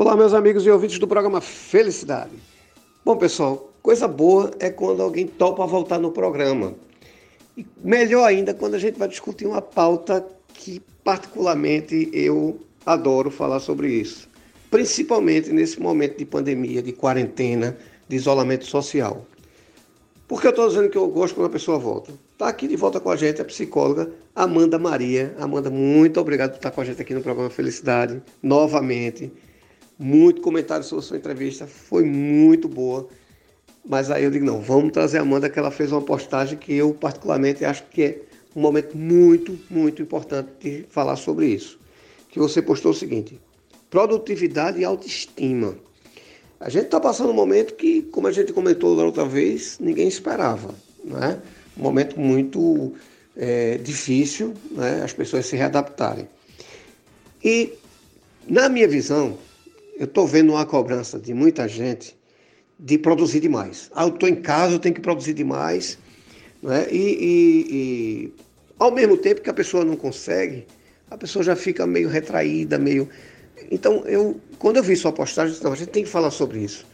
Olá, meus amigos e ouvintes do programa Felicidade. Bom, pessoal, coisa boa é quando alguém topa voltar no programa. E melhor ainda quando a gente vai discutir uma pauta que, particularmente, eu adoro falar sobre isso. Principalmente nesse momento de pandemia, de quarentena, de isolamento social. Por que eu estou dizendo que eu gosto quando a pessoa volta? Está aqui de volta com a gente a psicóloga Amanda Maria. Amanda, muito obrigado por estar com a gente aqui no programa Felicidade, novamente muito comentário sobre sua entrevista, foi muito boa. Mas aí eu digo, não, vamos trazer a Amanda, que ela fez uma postagem que eu particularmente acho que é um momento muito, muito importante de falar sobre isso. Que você postou o seguinte, produtividade e autoestima. A gente está passando um momento que, como a gente comentou da outra vez, ninguém esperava. Né? Um momento muito é, difícil, né? as pessoas se readaptarem. E, na minha visão, eu estou vendo uma cobrança de muita gente de produzir demais. Ah, eu estou em casa, eu tenho que produzir demais. Né? E, e, e, ao mesmo tempo que a pessoa não consegue, a pessoa já fica meio retraída, meio. Então, eu, quando eu vi sua postagem, eu disse, não, a gente tem que falar sobre isso.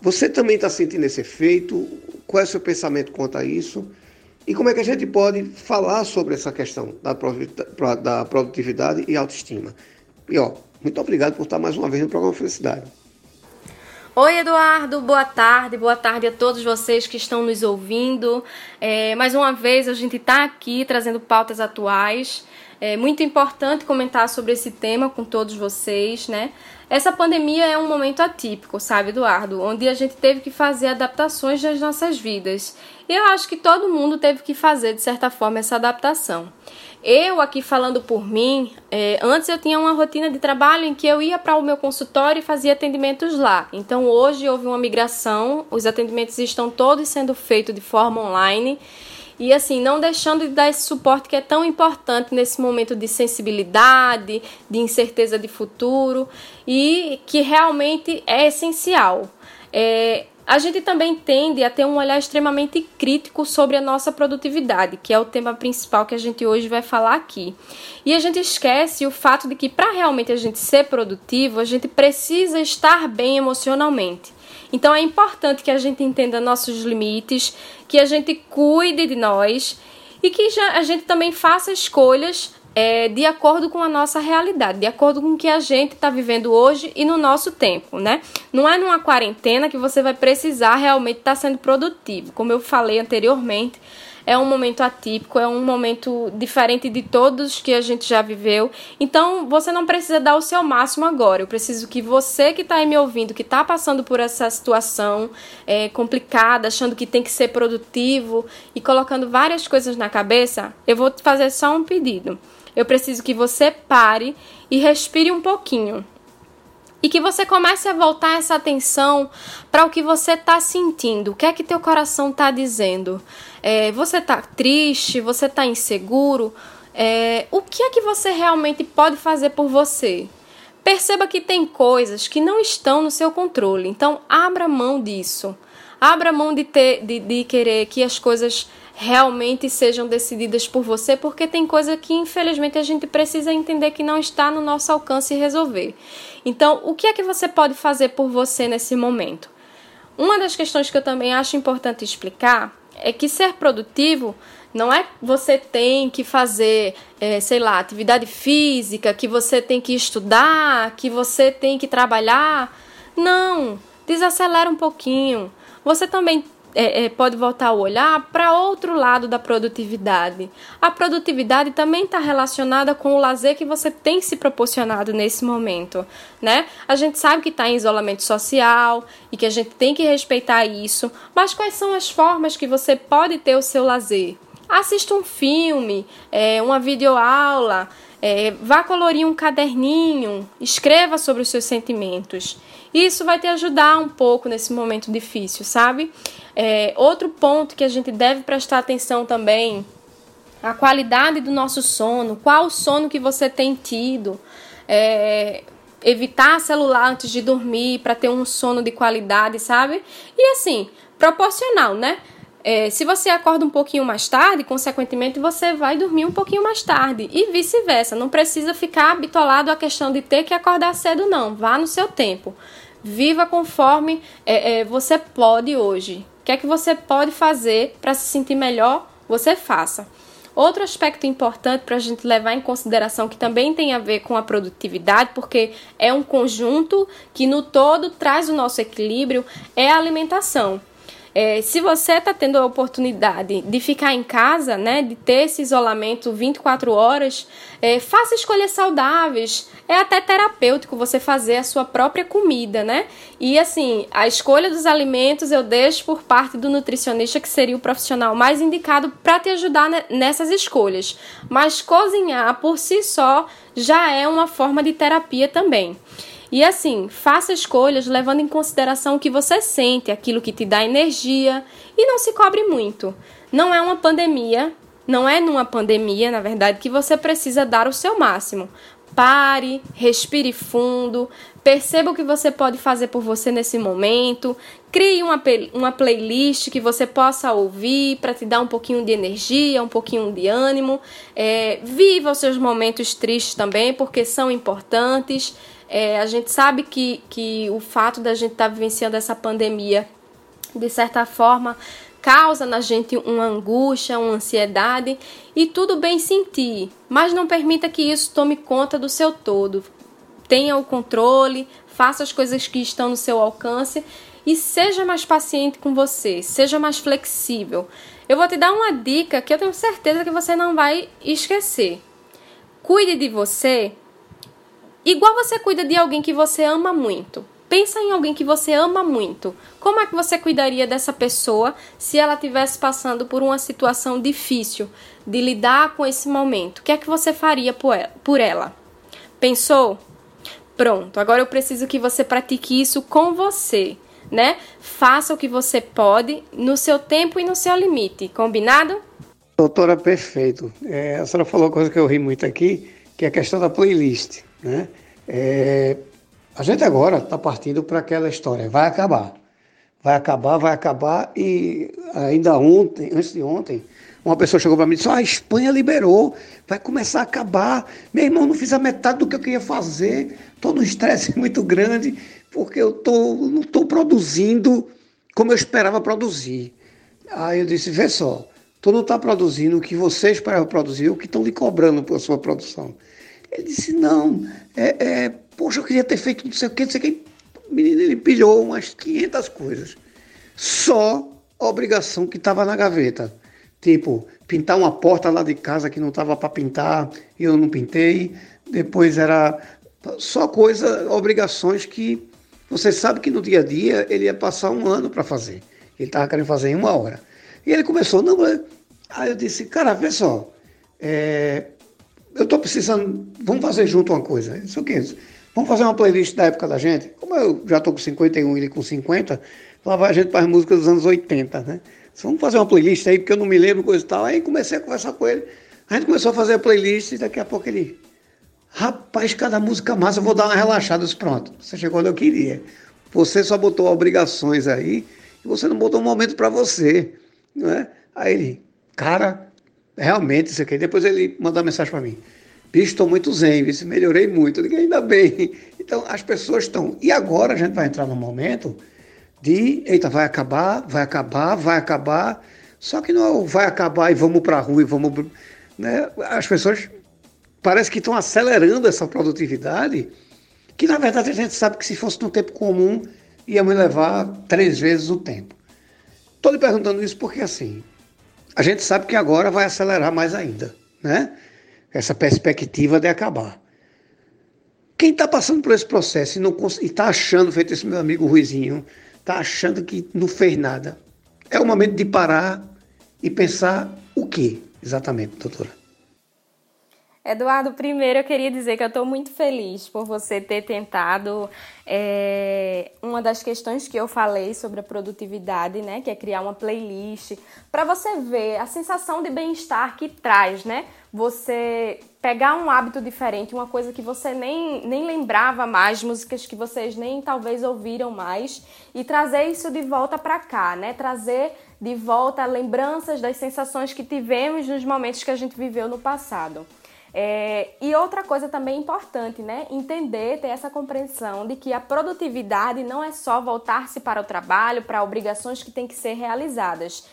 Você também está sentindo esse efeito? Qual é o seu pensamento quanto a isso? E como é que a gente pode falar sobre essa questão da produtividade e autoestima? E ó, muito obrigado por estar mais uma vez no programa Felicidade. Oi, Eduardo, boa tarde, boa tarde a todos vocês que estão nos ouvindo. É, mais uma vez a gente está aqui trazendo pautas atuais. É muito importante comentar sobre esse tema com todos vocês, né? Essa pandemia é um momento atípico, sabe, Eduardo? Onde a gente teve que fazer adaptações nas nossas vidas. E eu acho que todo mundo teve que fazer, de certa forma, essa adaptação. Eu, aqui falando por mim, é, antes eu tinha uma rotina de trabalho em que eu ia para o meu consultório e fazia atendimentos lá. Então, hoje houve uma migração, os atendimentos estão todos sendo feitos de forma online e assim, não deixando de dar esse suporte que é tão importante nesse momento de sensibilidade, de incerteza de futuro e que realmente é essencial. É, a gente também tende a ter um olhar extremamente crítico sobre a nossa produtividade, que é o tema principal que a gente hoje vai falar aqui. E a gente esquece o fato de que para realmente a gente ser produtivo, a gente precisa estar bem emocionalmente. Então é importante que a gente entenda nossos limites, que a gente cuide de nós e que a gente também faça escolhas é, de acordo com a nossa realidade, de acordo com o que a gente está vivendo hoje e no nosso tempo, né? Não é numa quarentena que você vai precisar realmente estar tá sendo produtivo. Como eu falei anteriormente, é um momento atípico, é um momento diferente de todos que a gente já viveu. Então, você não precisa dar o seu máximo agora. Eu preciso que você que está aí me ouvindo, que está passando por essa situação é, complicada, achando que tem que ser produtivo e colocando várias coisas na cabeça, eu vou fazer só um pedido. Eu preciso que você pare e respire um pouquinho e que você comece a voltar essa atenção para o que você está sentindo, o que é que teu coração está dizendo. É, você está triste, você está inseguro, é, o que é que você realmente pode fazer por você? Perceba que tem coisas que não estão no seu controle, então abra mão disso. Abra mão de, ter, de, de querer que as coisas realmente sejam decididas por você, porque tem coisa que infelizmente a gente precisa entender que não está no nosso alcance resolver. Então, o que é que você pode fazer por você nesse momento? Uma das questões que eu também acho importante explicar é que ser produtivo não é você tem que fazer, é, sei lá, atividade física, que você tem que estudar, que você tem que trabalhar. Não, desacelera um pouquinho. Você também é, é, pode voltar o olhar para outro lado da produtividade. A produtividade também está relacionada com o lazer que você tem se proporcionado nesse momento, né? A gente sabe que está em isolamento social e que a gente tem que respeitar isso, mas quais são as formas que você pode ter o seu lazer? Assista um filme, é, uma videoaula, é, vá colorir um caderninho, escreva sobre os seus sentimentos. Isso vai te ajudar um pouco nesse momento difícil, sabe? É, outro ponto que a gente deve prestar atenção também, a qualidade do nosso sono, qual o sono que você tem tido. É, evitar celular antes de dormir para ter um sono de qualidade, sabe? E assim, proporcional, né? É, se você acorda um pouquinho mais tarde, consequentemente você vai dormir um pouquinho mais tarde e vice-versa. Não precisa ficar bitolado a questão de ter que acordar cedo, não. Vá no seu tempo. Viva conforme é, é, você pode hoje. O que é que você pode fazer para se sentir melhor? Você faça. Outro aspecto importante para a gente levar em consideração que também tem a ver com a produtividade, porque é um conjunto que no todo traz o nosso equilíbrio, é a alimentação. É, se você está tendo a oportunidade de ficar em casa, né, de ter esse isolamento 24 horas, é, faça escolhas saudáveis. É até terapêutico você fazer a sua própria comida, né? E assim, a escolha dos alimentos eu deixo por parte do nutricionista, que seria o profissional mais indicado para te ajudar nessas escolhas. Mas cozinhar por si só já é uma forma de terapia também. E assim, faça escolhas levando em consideração o que você sente, aquilo que te dá energia e não se cobre muito. Não é uma pandemia, não é numa pandemia, na verdade, que você precisa dar o seu máximo. Pare, respire fundo, perceba o que você pode fazer por você nesse momento, crie uma, uma playlist que você possa ouvir para te dar um pouquinho de energia, um pouquinho de ânimo. É, viva os seus momentos tristes também, porque são importantes. É, a gente sabe que, que o fato da gente estar tá vivenciando essa pandemia, de certa forma, causa na gente uma angústia, uma ansiedade e tudo bem sentir, mas não permita que isso tome conta do seu todo. Tenha o controle, faça as coisas que estão no seu alcance e seja mais paciente com você, seja mais flexível. Eu vou te dar uma dica que eu tenho certeza que você não vai esquecer. Cuide de você Igual você cuida de alguém que você ama muito. Pensa em alguém que você ama muito. Como é que você cuidaria dessa pessoa se ela estivesse passando por uma situação difícil de lidar com esse momento? O que é que você faria por ela? Pensou? Pronto, agora eu preciso que você pratique isso com você, né? Faça o que você pode no seu tempo e no seu limite, combinado? Doutora, perfeito. É, a senhora falou uma coisa que eu ri muito aqui, que é a questão da playlist. Né? É, a gente agora está partindo para aquela história, vai acabar. Vai acabar, vai acabar. E ainda ontem, antes de ontem, uma pessoa chegou para mim e disse: ah, a Espanha liberou, vai começar a acabar. Meu irmão, não fiz a metade do que eu queria fazer, estou num estresse muito grande, porque eu tô, não estou produzindo como eu esperava produzir. Aí eu disse: vê só, tu não está produzindo o que você esperava produzir, o que estão lhe cobrando pela sua produção. Ele disse, não, é, é, poxa, eu queria ter feito não sei o que, não sei o que. O menino, ele pilhou umas 500 coisas. Só a obrigação que estava na gaveta. Tipo, pintar uma porta lá de casa que não estava para pintar e eu não pintei. Depois era só coisa, obrigações que você sabe que no dia a dia ele ia passar um ano para fazer. Ele estava querendo fazer em uma hora. E ele começou, não, aí eu disse, cara, vê só, é, eu estou precisando, vamos fazer junto uma coisa. Isso que? Vamos fazer uma playlist da época da gente? Como eu já estou com 51 e ele com 50, lá vai a gente para as músicas dos anos 80, né? Vamos fazer uma playlist aí, porque eu não me lembro coisa e tal. Aí comecei a conversar com ele. A gente começou a fazer a playlist e daqui a pouco ele. Rapaz, cada música massa, eu vou dar uma relaxada. Eu disse, pronto, você chegou onde eu queria. Você só botou obrigações aí e você não botou um momento para você. Não é? Aí ele, cara, realmente isso aqui. Depois ele mandou uma mensagem para mim. Bicho, estou muito zen, viu? melhorei muito. Eu digo, ainda bem. Então, as pessoas estão. E agora a gente vai entrar num momento de, eita, vai acabar, vai acabar, vai acabar. Só que não é vai acabar e vamos para a rua e vamos. Né? As pessoas parece que estão acelerando essa produtividade, que na verdade a gente sabe que se fosse no tempo comum, ia me levar três vezes o tempo. Estou lhe perguntando isso porque assim, a gente sabe que agora vai acelerar mais ainda, né? Essa perspectiva de acabar. Quem está passando por esse processo e está achando, feito esse meu amigo Ruizinho, está achando que não fez nada, é o momento de parar e pensar o que exatamente, doutora? Eduardo, primeiro eu queria dizer que eu estou muito feliz por você ter tentado é, uma das questões que eu falei sobre a produtividade, né, que é criar uma playlist, para você ver a sensação de bem-estar que traz, né? Você pegar um hábito diferente, uma coisa que você nem, nem lembrava mais, músicas que vocês nem talvez ouviram mais, e trazer isso de volta para cá, né? Trazer de volta lembranças das sensações que tivemos nos momentos que a gente viveu no passado. É, e outra coisa também importante, né? Entender, ter essa compreensão de que a produtividade não é só voltar-se para o trabalho, para obrigações que têm que ser realizadas.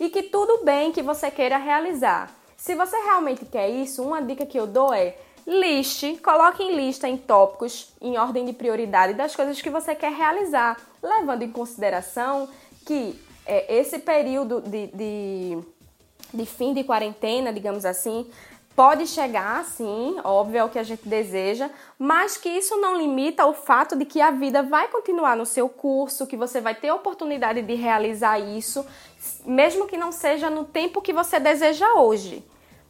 E que tudo bem que você queira realizar. Se você realmente quer isso, uma dica que eu dou é liste, coloque em lista em tópicos, em ordem de prioridade das coisas que você quer realizar, levando em consideração que é, esse período de, de, de fim de quarentena, digamos assim, pode chegar, sim, óbvio, é o que a gente deseja, mas que isso não limita o fato de que a vida vai continuar no seu curso, que você vai ter a oportunidade de realizar isso, mesmo que não seja no tempo que você deseja hoje.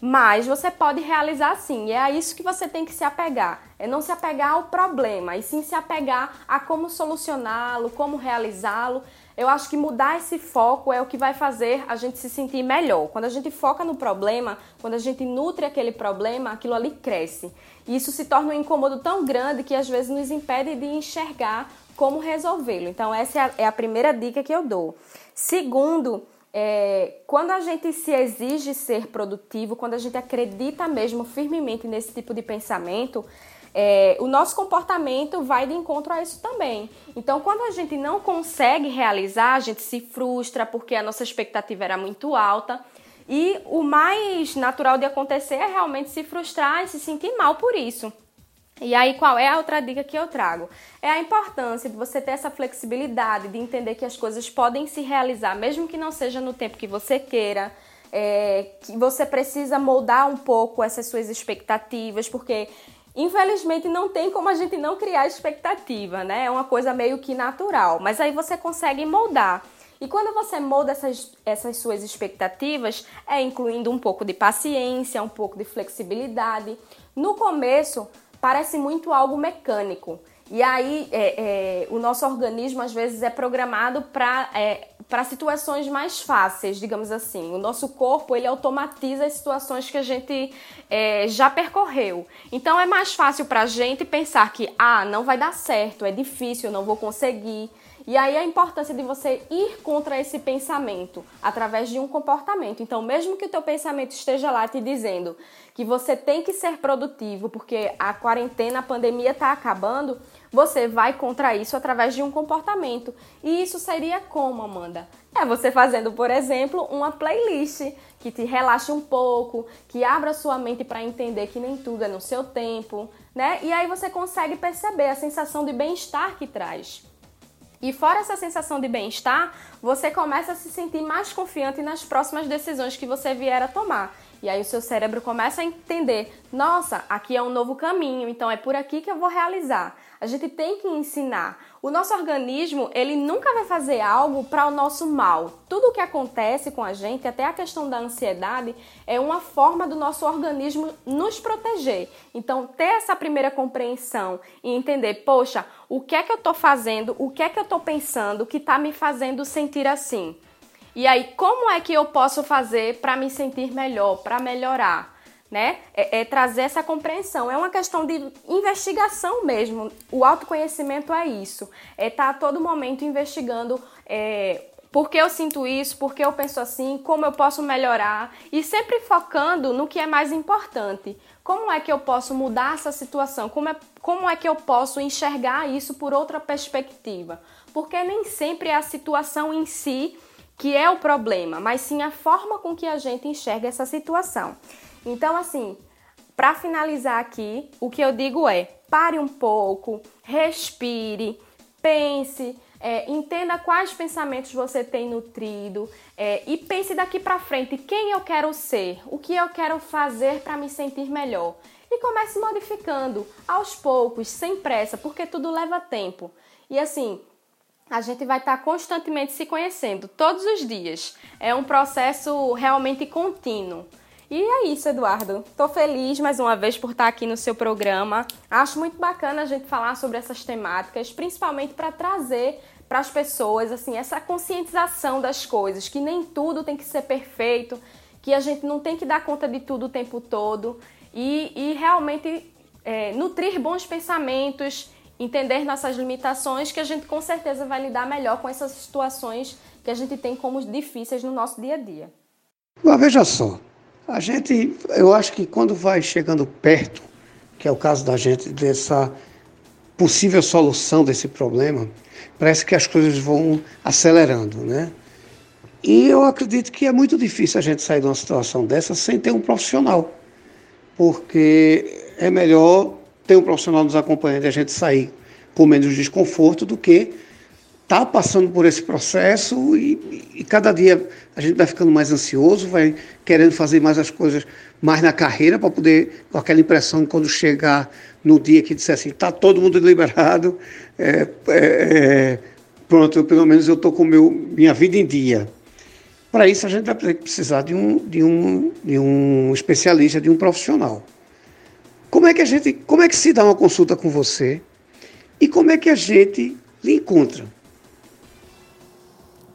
Mas você pode realizar sim, e é a isso que você tem que se apegar. É não se apegar ao problema, e sim se apegar a como solucioná-lo, como realizá-lo. Eu acho que mudar esse foco é o que vai fazer a gente se sentir melhor. Quando a gente foca no problema, quando a gente nutre aquele problema, aquilo ali cresce. E isso se torna um incômodo tão grande que às vezes nos impede de enxergar como resolvê-lo. Então, essa é a, é a primeira dica que eu dou. Segundo, é, quando a gente se exige ser produtivo, quando a gente acredita mesmo firmemente nesse tipo de pensamento, é, o nosso comportamento vai de encontro a isso também. Então, quando a gente não consegue realizar, a gente se frustra porque a nossa expectativa era muito alta. E o mais natural de acontecer é realmente se frustrar e se sentir mal por isso. E aí, qual é a outra dica que eu trago? É a importância de você ter essa flexibilidade, de entender que as coisas podem se realizar, mesmo que não seja no tempo que você queira, é, que você precisa moldar um pouco essas suas expectativas, porque infelizmente não tem como a gente não criar expectativa, né? É uma coisa meio que natural, mas aí você consegue moldar. E quando você molda essas, essas suas expectativas, é incluindo um pouco de paciência, um pouco de flexibilidade. No começo, parece muito algo mecânico. E aí é, é, o nosso organismo às vezes é programado para é, para situações mais fáceis, digamos assim. O nosso corpo ele automatiza as situações que a gente é, já percorreu. Então é mais fácil para a gente pensar que ah não vai dar certo, é difícil, não vou conseguir. E aí a importância de você ir contra esse pensamento através de um comportamento. Então, mesmo que o teu pensamento esteja lá te dizendo que você tem que ser produtivo porque a quarentena, a pandemia está acabando, você vai contra isso através de um comportamento. E isso seria como, Amanda? É você fazendo, por exemplo, uma playlist que te relaxe um pouco, que abra sua mente para entender que nem tudo é no seu tempo, né? E aí você consegue perceber a sensação de bem-estar que traz. E fora essa sensação de bem-estar, você começa a se sentir mais confiante nas próximas decisões que você vier a tomar. E aí o seu cérebro começa a entender: nossa, aqui é um novo caminho, então é por aqui que eu vou realizar. A gente tem que ensinar. O nosso organismo, ele nunca vai fazer algo para o nosso mal. Tudo o que acontece com a gente, até a questão da ansiedade, é uma forma do nosso organismo nos proteger. Então, ter essa primeira compreensão e entender, poxa, o que é que eu estou fazendo, o que é que eu estou pensando que está me fazendo sentir assim. E aí, como é que eu posso fazer para me sentir melhor, para melhorar? né? É, é, trazer essa compreensão. É uma questão de investigação mesmo. O autoconhecimento é isso. É estar tá a todo momento investigando é, por que eu sinto isso, por que eu penso assim, como eu posso melhorar e sempre focando no que é mais importante. Como é que eu posso mudar essa situação? Como é, como é que eu posso enxergar isso por outra perspectiva? Porque nem sempre é a situação em si que é o problema, mas sim a forma com que a gente enxerga essa situação. Então, assim, para finalizar aqui, o que eu digo é: pare um pouco, respire, pense, é, entenda quais pensamentos você tem nutrido é, e pense daqui para frente quem eu quero ser, o que eu quero fazer para me sentir melhor. E comece modificando aos poucos, sem pressa, porque tudo leva tempo. E assim, a gente vai estar constantemente se conhecendo todos os dias. É um processo realmente contínuo. E é isso, Eduardo. Estou feliz mais uma vez por estar aqui no seu programa. Acho muito bacana a gente falar sobre essas temáticas, principalmente para trazer para as pessoas assim essa conscientização das coisas, que nem tudo tem que ser perfeito, que a gente não tem que dar conta de tudo o tempo todo e, e realmente é, nutrir bons pensamentos, entender nossas limitações, que a gente com certeza vai lidar melhor com essas situações que a gente tem como difíceis no nosso dia a dia. Mas veja só, a gente, eu acho que quando vai chegando perto, que é o caso da gente, dessa possível solução desse problema, parece que as coisas vão acelerando, né? E eu acredito que é muito difícil a gente sair de uma situação dessa sem ter um profissional, porque é melhor ter um profissional nos acompanhando e a gente sair com menos desconforto do que estar tá passando por esse processo e, e, cada dia a gente vai ficando mais ansioso, vai querendo fazer mais as coisas mais na carreira para poder, com aquela impressão quando chegar no dia que disser assim, está todo mundo liberado, é, é, é, pronto, pelo menos eu estou com meu, minha vida em dia. Para isso a gente vai precisar de um, de, um, de um especialista, de um profissional. Como é que a gente, como é que se dá uma consulta com você e como é que a gente lhe encontra?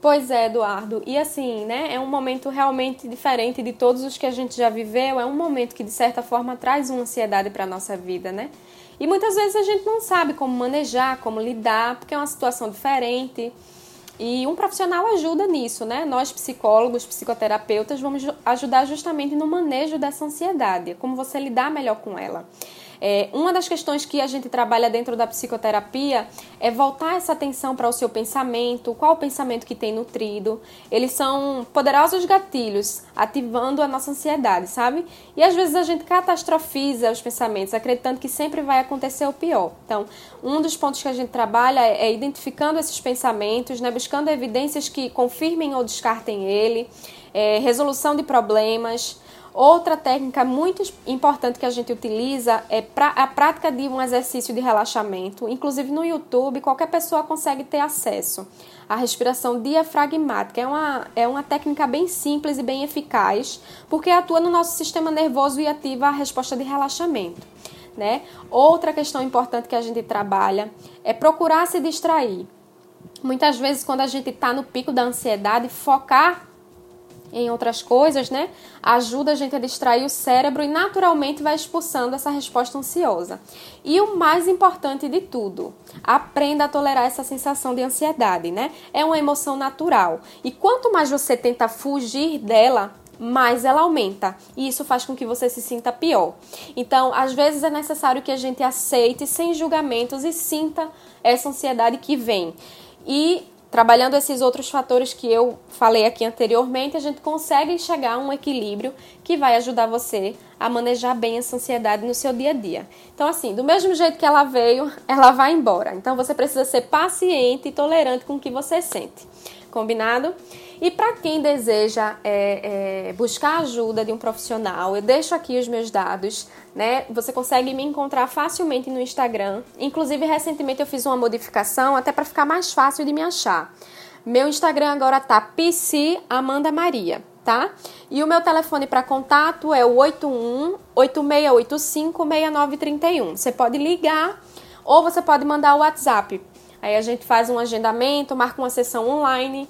Pois é, Eduardo. E assim, né? É um momento realmente diferente de todos os que a gente já viveu. É um momento que, de certa forma, traz uma ansiedade para a nossa vida, né? E muitas vezes a gente não sabe como manejar, como lidar, porque é uma situação diferente. E um profissional ajuda nisso, né? Nós, psicólogos, psicoterapeutas, vamos ajudar justamente no manejo dessa ansiedade, como você lidar melhor com ela. É, uma das questões que a gente trabalha dentro da psicoterapia é voltar essa atenção para o seu pensamento, qual o pensamento que tem nutrido. Eles são poderosos gatilhos, ativando a nossa ansiedade, sabe? E às vezes a gente catastrofiza os pensamentos, acreditando que sempre vai acontecer o pior. Então, um dos pontos que a gente trabalha é, é identificando esses pensamentos, né, buscando evidências que confirmem ou descartem ele, é, resolução de problemas. Outra técnica muito importante que a gente utiliza é a prática de um exercício de relaxamento. Inclusive no YouTube, qualquer pessoa consegue ter acesso. A respiração diafragmática é uma, é uma técnica bem simples e bem eficaz, porque atua no nosso sistema nervoso e ativa a resposta de relaxamento. Né? Outra questão importante que a gente trabalha é procurar se distrair. Muitas vezes, quando a gente está no pico da ansiedade, focar em outras coisas, né? Ajuda a gente a distrair o cérebro e naturalmente vai expulsando essa resposta ansiosa. E o mais importante de tudo, aprenda a tolerar essa sensação de ansiedade, né? É uma emoção natural. E quanto mais você tenta fugir dela, mais ela aumenta. E isso faz com que você se sinta pior. Então, às vezes é necessário que a gente aceite sem julgamentos e sinta essa ansiedade que vem. E Trabalhando esses outros fatores que eu falei aqui anteriormente, a gente consegue chegar a um equilíbrio que vai ajudar você a manejar bem essa ansiedade no seu dia a dia. Então, assim, do mesmo jeito que ela veio, ela vai embora. Então, você precisa ser paciente e tolerante com o que você sente. Combinado? E para quem deseja é, é, buscar ajuda de um profissional, eu deixo aqui os meus dados, né? Você consegue me encontrar facilmente no Instagram. Inclusive, recentemente eu fiz uma modificação até para ficar mais fácil de me achar. Meu Instagram agora tá PC Amanda Maria, tá? E o meu telefone para contato é o 81 8685 6931. Você pode ligar ou você pode mandar o WhatsApp. Aí a gente faz um agendamento, marca uma sessão online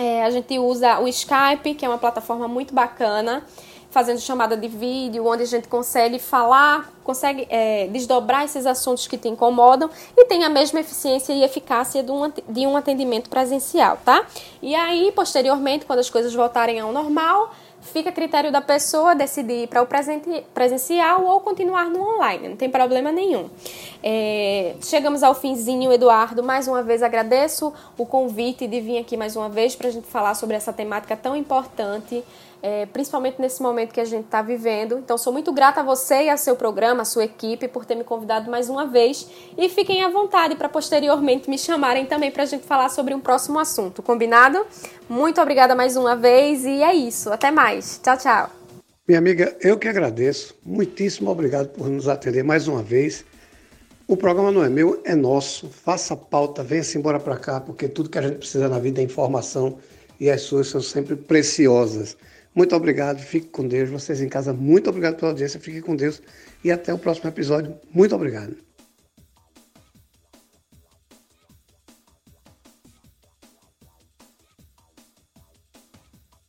é, a gente usa o Skype, que é uma plataforma muito bacana, fazendo chamada de vídeo, onde a gente consegue falar, consegue é, desdobrar esses assuntos que te incomodam e tem a mesma eficiência e eficácia de um, atendimento presencial, tá? E aí, posteriormente, quando as coisas voltarem ao normal, fica a critério da pessoa decidir ir para o presencial ou continuar no online, não tem problema nenhum. É, chegamos ao finzinho, Eduardo. Mais uma vez agradeço o convite de vir aqui mais uma vez para a gente falar sobre essa temática tão importante é, principalmente nesse momento que a gente está vivendo. Então, sou muito grata a você e a seu programa, a sua equipe, por ter me convidado mais uma vez. E fiquem à vontade para posteriormente me chamarem também para a gente falar sobre um próximo assunto, combinado? Muito obrigada mais uma vez e é isso. Até mais. Tchau, tchau. Minha amiga, eu que agradeço. Muitíssimo obrigado por nos atender mais uma vez. O programa não é meu, é nosso. Faça pauta, venha-se embora para cá, porque tudo que a gente precisa na vida é informação e as suas são sempre preciosas. Muito obrigado, fique com Deus. Vocês em casa, muito obrigado pela audiência, fique com Deus e até o próximo episódio. Muito obrigado.